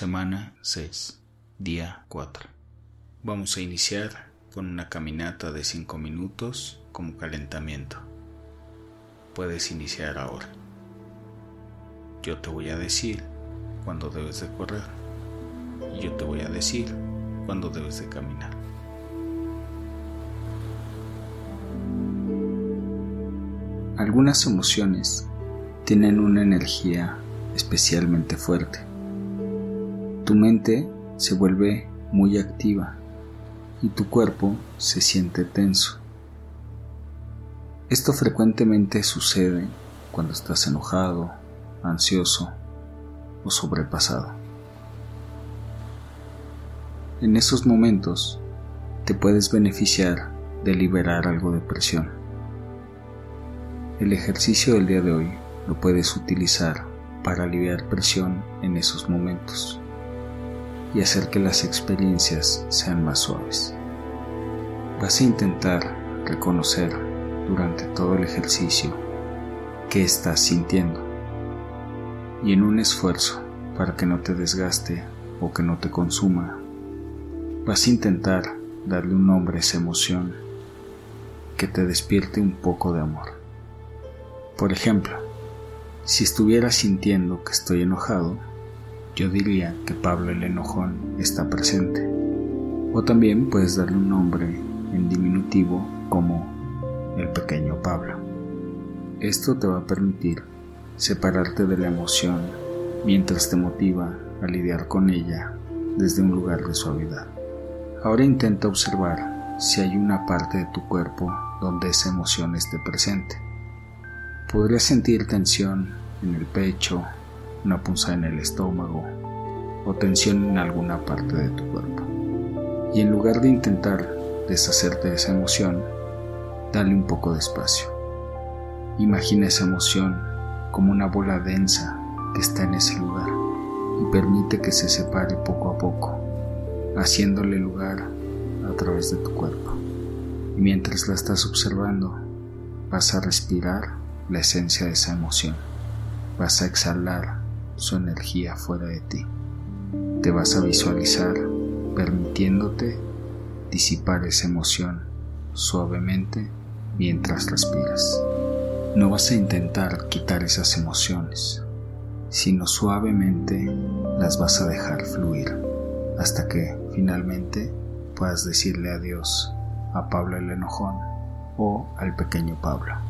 Semana 6, día 4. Vamos a iniciar con una caminata de 5 minutos como calentamiento. Puedes iniciar ahora. Yo te voy a decir cuándo debes de correr y yo te voy a decir cuándo debes de caminar. Algunas emociones tienen una energía especialmente fuerte tu mente se vuelve muy activa y tu cuerpo se siente tenso. Esto frecuentemente sucede cuando estás enojado, ansioso o sobrepasado. En esos momentos te puedes beneficiar de liberar algo de presión. El ejercicio del día de hoy lo puedes utilizar para aliviar presión en esos momentos y hacer que las experiencias sean más suaves. Vas a intentar reconocer durante todo el ejercicio qué estás sintiendo y en un esfuerzo para que no te desgaste o que no te consuma, vas a intentar darle un nombre a esa emoción que te despierte un poco de amor. Por ejemplo, si estuviera sintiendo que estoy enojado, yo diría que Pablo el enojón está presente. O también puedes darle un nombre en diminutivo como el pequeño Pablo. Esto te va a permitir separarte de la emoción mientras te motiva a lidiar con ella desde un lugar de suavidad. Ahora intenta observar si hay una parte de tu cuerpo donde esa emoción esté presente. Podrías sentir tensión en el pecho, una punzada en el estómago o tensión en alguna parte de tu cuerpo. Y en lugar de intentar deshacerte de esa emoción, dale un poco de espacio. Imagina esa emoción como una bola densa que está en ese lugar y permite que se separe poco a poco, haciéndole lugar a través de tu cuerpo. Y mientras la estás observando, vas a respirar la esencia de esa emoción. Vas a exhalar su energía fuera de ti. Te vas a visualizar permitiéndote disipar esa emoción suavemente mientras respiras. No vas a intentar quitar esas emociones, sino suavemente las vas a dejar fluir hasta que finalmente puedas decirle adiós a Pablo el enojón o al pequeño Pablo.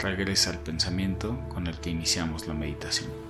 Regresa al pensamiento con el que iniciamos la meditación.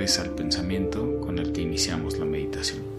Regresa al pensamiento con el que iniciamos la meditación.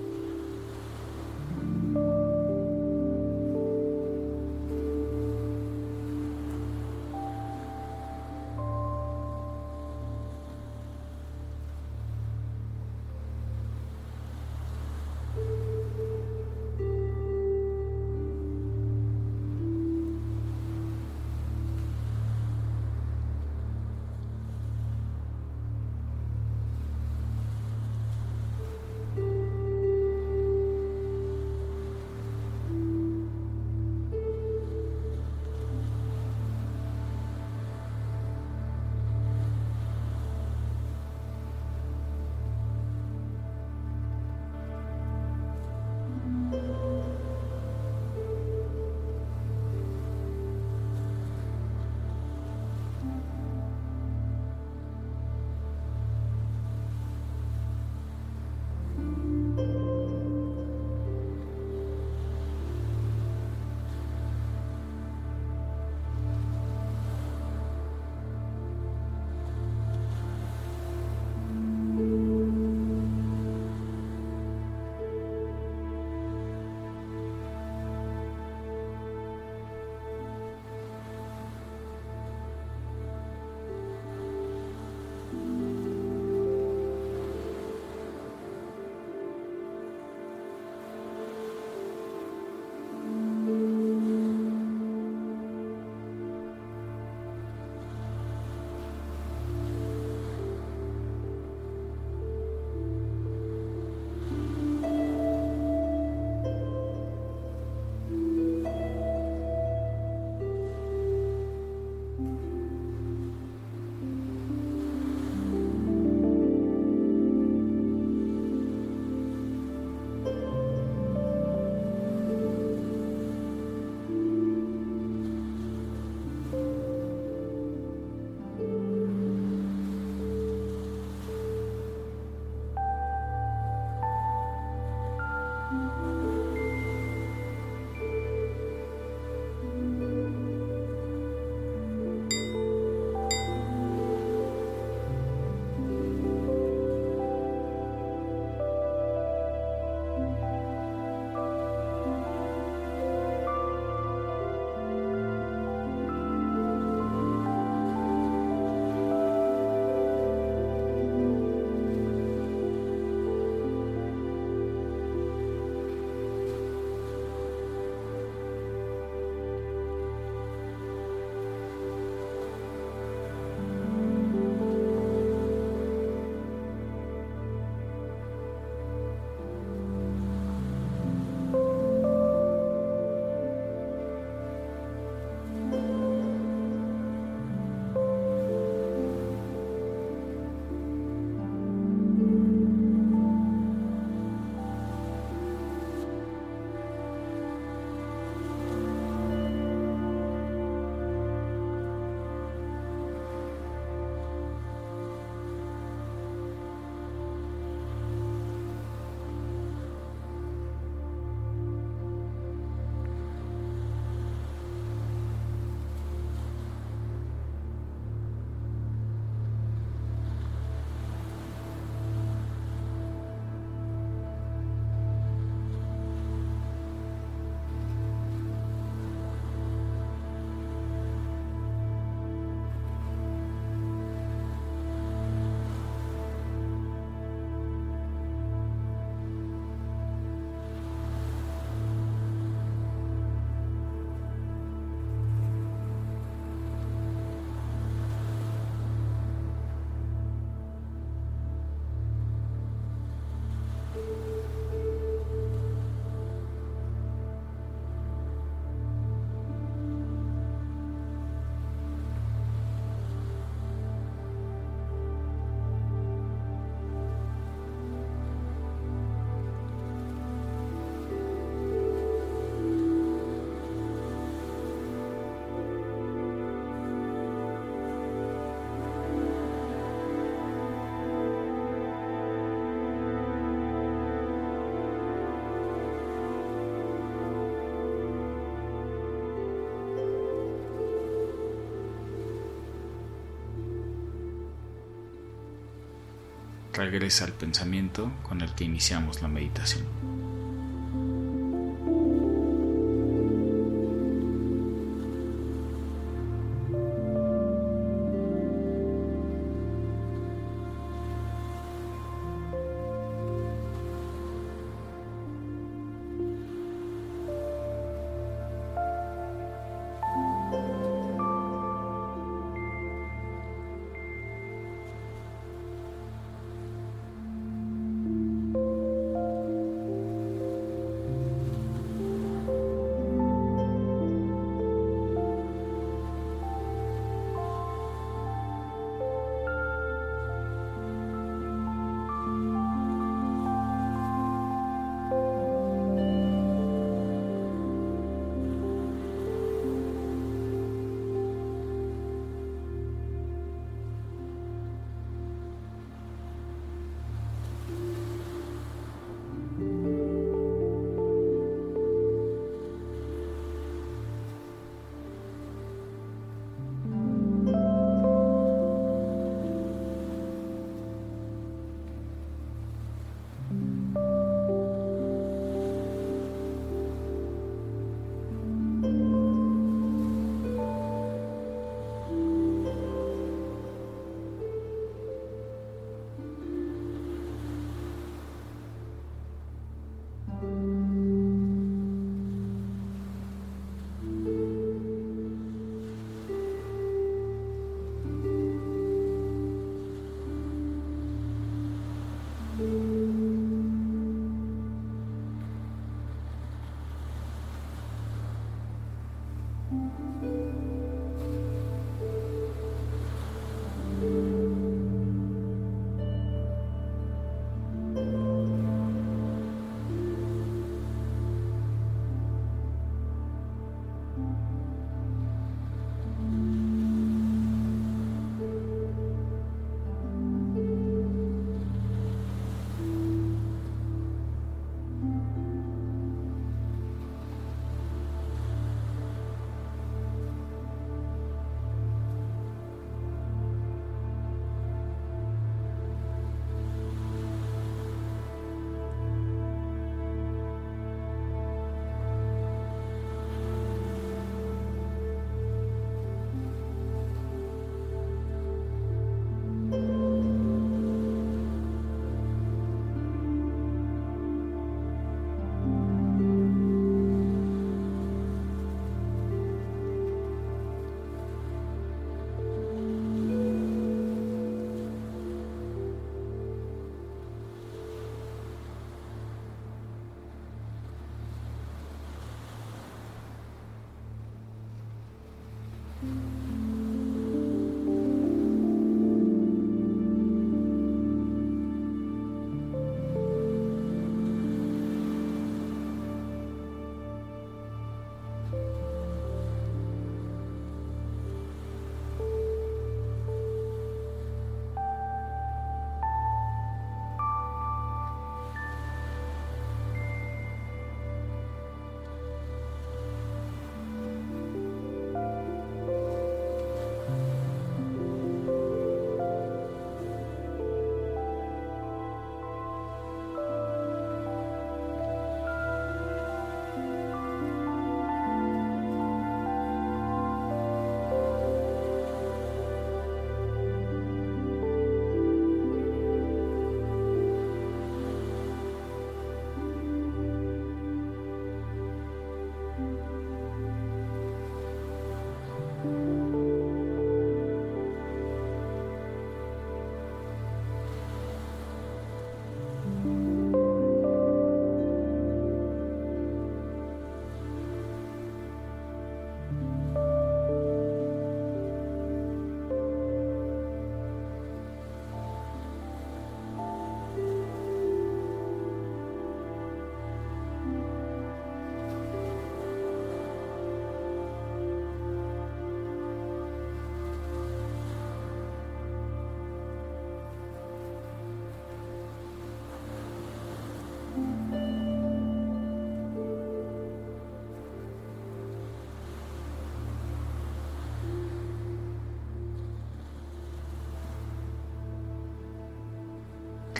Regresa al pensamiento con el que iniciamos la meditación.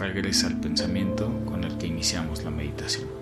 regresa al pensamiento con el que iniciamos la meditación.